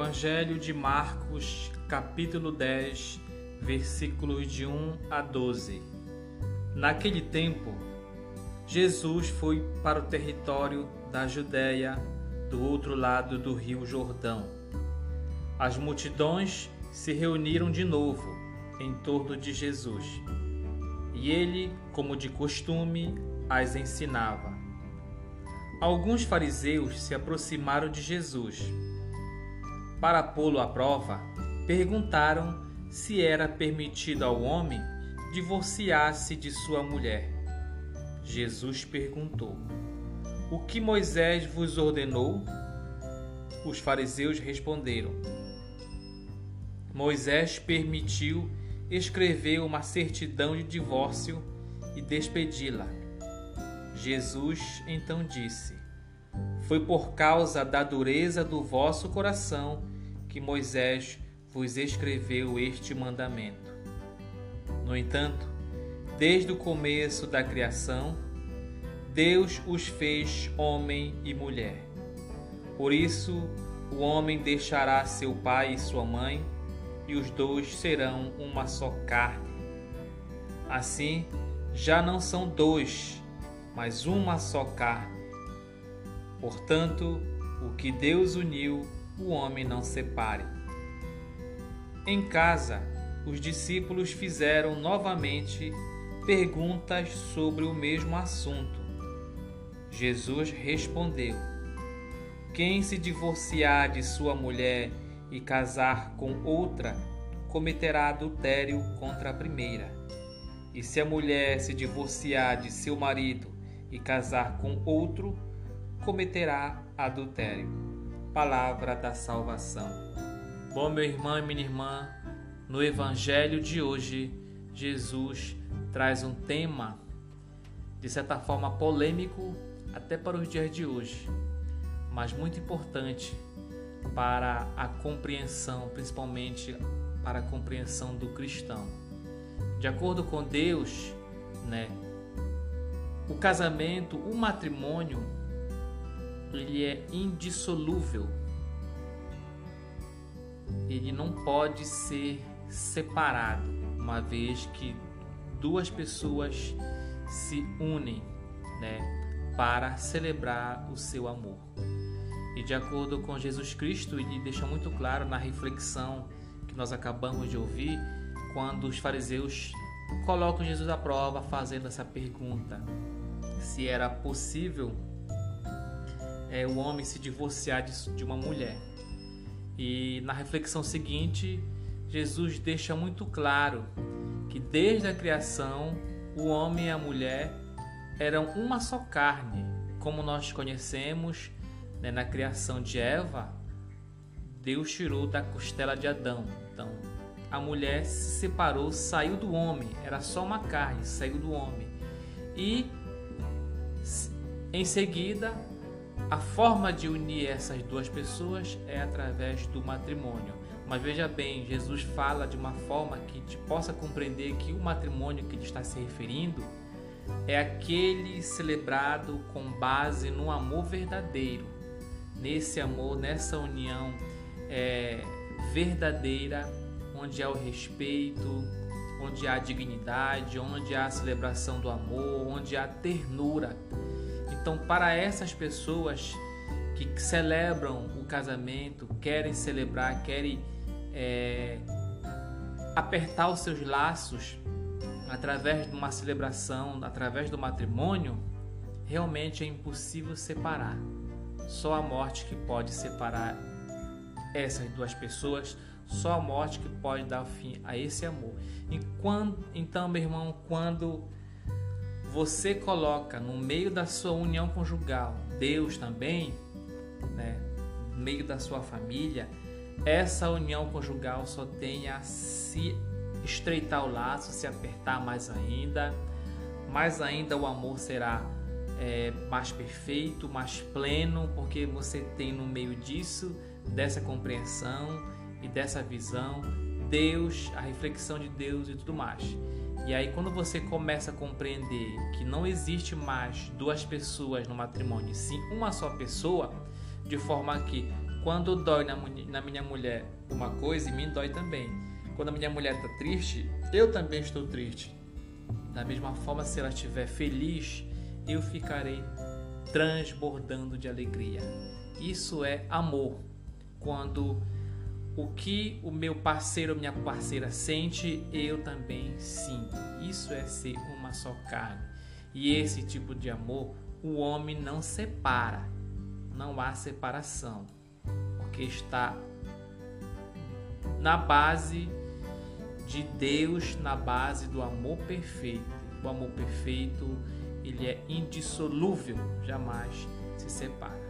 Evangelho de Marcos, capítulo 10, versículos de 1 a 12. Naquele tempo, Jesus foi para o território da Judéia, do outro lado do rio Jordão. As multidões se reuniram de novo em torno de Jesus, e ele, como de costume, as ensinava. Alguns fariseus se aproximaram de Jesus. Para pô-lo à prova, perguntaram se era permitido ao homem divorciar-se de sua mulher. Jesus perguntou: O que Moisés vos ordenou? Os fariseus responderam: Moisés permitiu escrever uma certidão de divórcio e despedi-la. Jesus então disse: Foi por causa da dureza do vosso coração que Moisés vos escreveu este mandamento. No entanto, desde o começo da criação, Deus os fez homem e mulher. Por isso, o homem deixará seu pai e sua mãe, e os dois serão uma só carne. Assim, já não são dois, mas uma só carne. Portanto, o que Deus uniu, o homem não separe. Em casa, os discípulos fizeram novamente perguntas sobre o mesmo assunto. Jesus respondeu: Quem se divorciar de sua mulher e casar com outra, cometerá adultério contra a primeira. E se a mulher se divorciar de seu marido e casar com outro, cometerá adultério. Palavra da salvação. Bom, meu irmão e minha irmã, no Evangelho de hoje, Jesus traz um tema de certa forma polêmico até para os dias de hoje, mas muito importante para a compreensão, principalmente para a compreensão do cristão. De acordo com Deus, né, o casamento, o matrimônio, ele é indissolúvel ele não pode ser separado, uma vez que duas pessoas se unem, né, para celebrar o seu amor. E de acordo com Jesus Cristo, ele deixa muito claro na reflexão que nós acabamos de ouvir, quando os fariseus colocam Jesus à prova fazendo essa pergunta: se era possível é, o homem se divorciar de, de uma mulher. E na reflexão seguinte, Jesus deixa muito claro que desde a criação o homem e a mulher eram uma só carne, como nós conhecemos né, na criação de Eva, Deus tirou da costela de Adão. Então, a mulher se separou, saiu do homem, era só uma carne, saiu do homem. E em seguida a forma de unir essas duas pessoas é através do matrimônio. Mas veja bem, Jesus fala de uma forma que te possa compreender que o matrimônio que ele está se referindo é aquele celebrado com base no amor verdadeiro. Nesse amor, nessa união é, verdadeira, onde há o respeito, onde há dignidade, onde há a celebração do amor, onde há ternura. Então, para essas pessoas que celebram o casamento, querem celebrar, querem é, apertar os seus laços através de uma celebração, através do matrimônio, realmente é impossível separar. Só a morte que pode separar essas duas pessoas, só a morte que pode dar fim a esse amor. E quando, então, meu irmão, quando você coloca no meio da sua união conjugal Deus também, né, no meio da sua família, essa união conjugal só tem a se estreitar o laço, se apertar mais ainda, mais ainda o amor será é, mais perfeito, mais pleno, porque você tem no meio disso, dessa compreensão e dessa visão, Deus, a reflexão de Deus e tudo mais. E aí, quando você começa a compreender que não existe mais duas pessoas no matrimônio, sim uma só pessoa, de forma que Quando dói na, minha mulher uma coisa, em mim dói também. Quando a minha mulher está triste, eu também estou triste. Da mesma forma, se ela estiver feliz, eu ficarei transbordando de alegria. Isso é amor. Quando o que o meu parceiro ou minha parceira sente, eu também sinto. Isso é ser uma só carne. E esse tipo de amor, o homem não separa. Não há separação porque está na base de Deus, na base do amor perfeito. O amor perfeito, ele é indissolúvel, jamais se separa.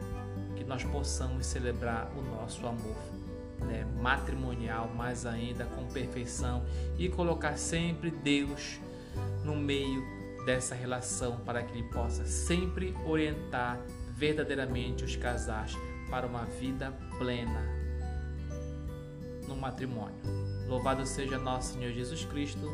Que nós possamos celebrar o nosso amor né, matrimonial, mais ainda com perfeição e colocar sempre Deus no meio dessa relação para que ele possa sempre orientar verdadeiramente os casais para uma vida plena no matrimônio. Louvado seja nosso Senhor Jesus Cristo.